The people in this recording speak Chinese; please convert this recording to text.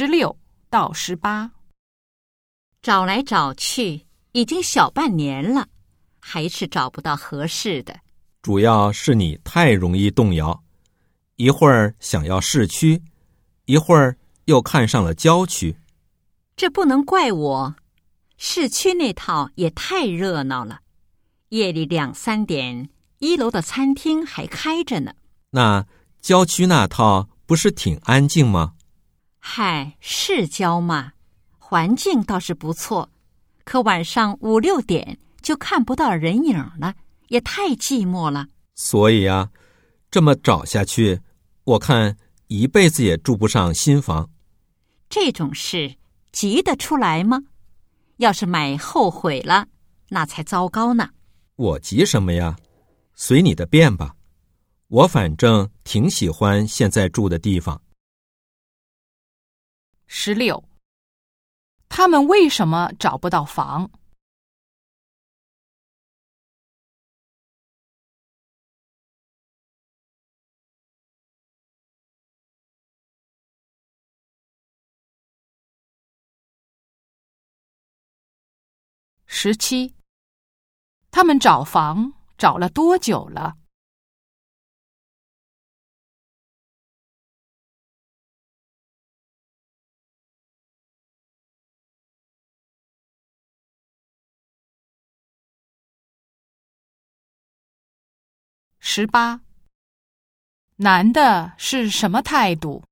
十六到十八，找来找去，已经小半年了，还是找不到合适的。主要是你太容易动摇，一会儿想要市区，一会儿又看上了郊区。这不能怪我，市区那套也太热闹了，夜里两三点，一楼的餐厅还开着呢。那郊区那套不是挺安静吗？嗨，市郊嘛，环境倒是不错，可晚上五六点就看不到人影了。也太寂寞了。所以啊，这么找下去，我看一辈子也住不上新房。这种事急得出来吗？要是买后悔了，那才糟糕呢。我急什么呀？随你的便吧。我反正挺喜欢现在住的地方。十六，他们为什么找不到房？十七，他们找房找了多久了？十八，男的是什么态度？